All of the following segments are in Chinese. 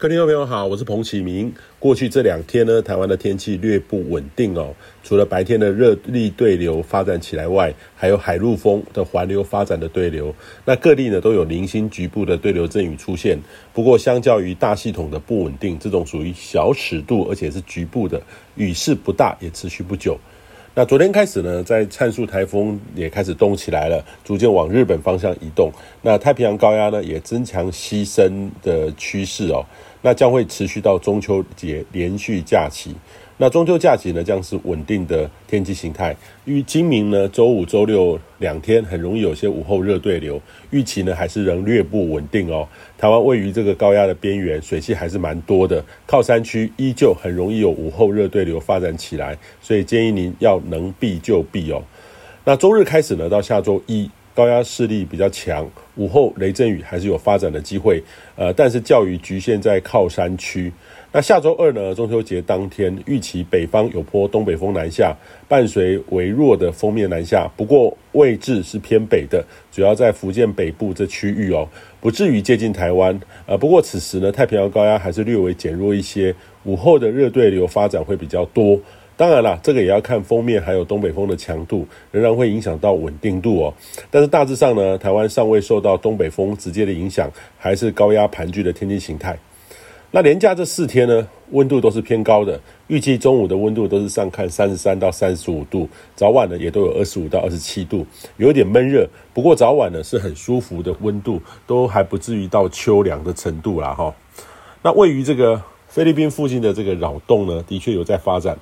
各位听众朋友好，我是彭启明。过去这两天呢，台湾的天气略不稳定哦。除了白天的热力对流发展起来外，还有海陆风的环流发展的对流。那各地呢都有零星局部的对流阵雨出现。不过，相较于大系统的不稳定，这种属于小尺度而且是局部的雨势不大，也持续不久。那昨天开始呢，在灿数台风也开始动起来了，逐渐往日本方向移动。那太平洋高压呢，也增强西伸的趋势哦。那将会持续到中秋节连续假期。那中秋假期呢，将是稳定的天气形态。于今明呢，周五、周六两天很容易有些午后热对流，预期呢还是仍略不稳定哦。台湾位于这个高压的边缘，水汽还是蛮多的，靠山区依旧很容易有午后热对流发展起来，所以建议您要能避就避哦。那周日开始呢，到下周一。高压势力比较强，午后雷阵雨还是有发展的机会，呃，但是较于局限在靠山区。那下周二呢，中秋节当天，预期北方有波东北风南下，伴随微弱的锋面南下，不过位置是偏北的，主要在福建北部这区域哦，不至于接近台湾。呃，不过此时呢，太平洋高压还是略微减弱一些，午后的热对流发展会比较多。当然啦，这个也要看封面还有东北风的强度，仍然会影响到稳定度哦。但是大致上呢，台湾尚未受到东北风直接的影响，还是高压盘踞的天气形态。那连假这四天呢，温度都是偏高的，预计中午的温度都是上看三十三到三十五度，早晚呢也都有二十五到二十七度，有一点闷热。不过早晚呢是很舒服的温度，都还不至于到秋凉的程度啦哈。那位于这个菲律宾附近的这个扰动呢，的确有在发展。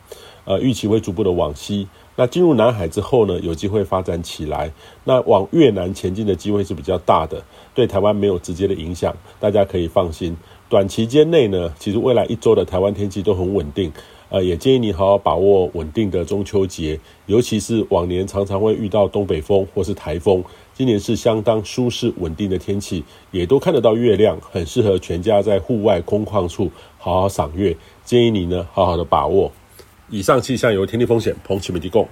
呃，预期会逐步的往西，那进入南海之后呢，有机会发展起来。那往越南前进的机会是比较大的，对台湾没有直接的影响，大家可以放心。短期间内呢，其实未来一周的台湾天气都很稳定。呃，也建议你好好把握稳定的中秋节，尤其是往年常常会遇到东北风或是台风，今年是相当舒适稳定的天气，也都看得到月亮，很适合全家在户外空旷处好好赏月。建议你呢，好好的把握。以上气象由天地风险彭启明提供。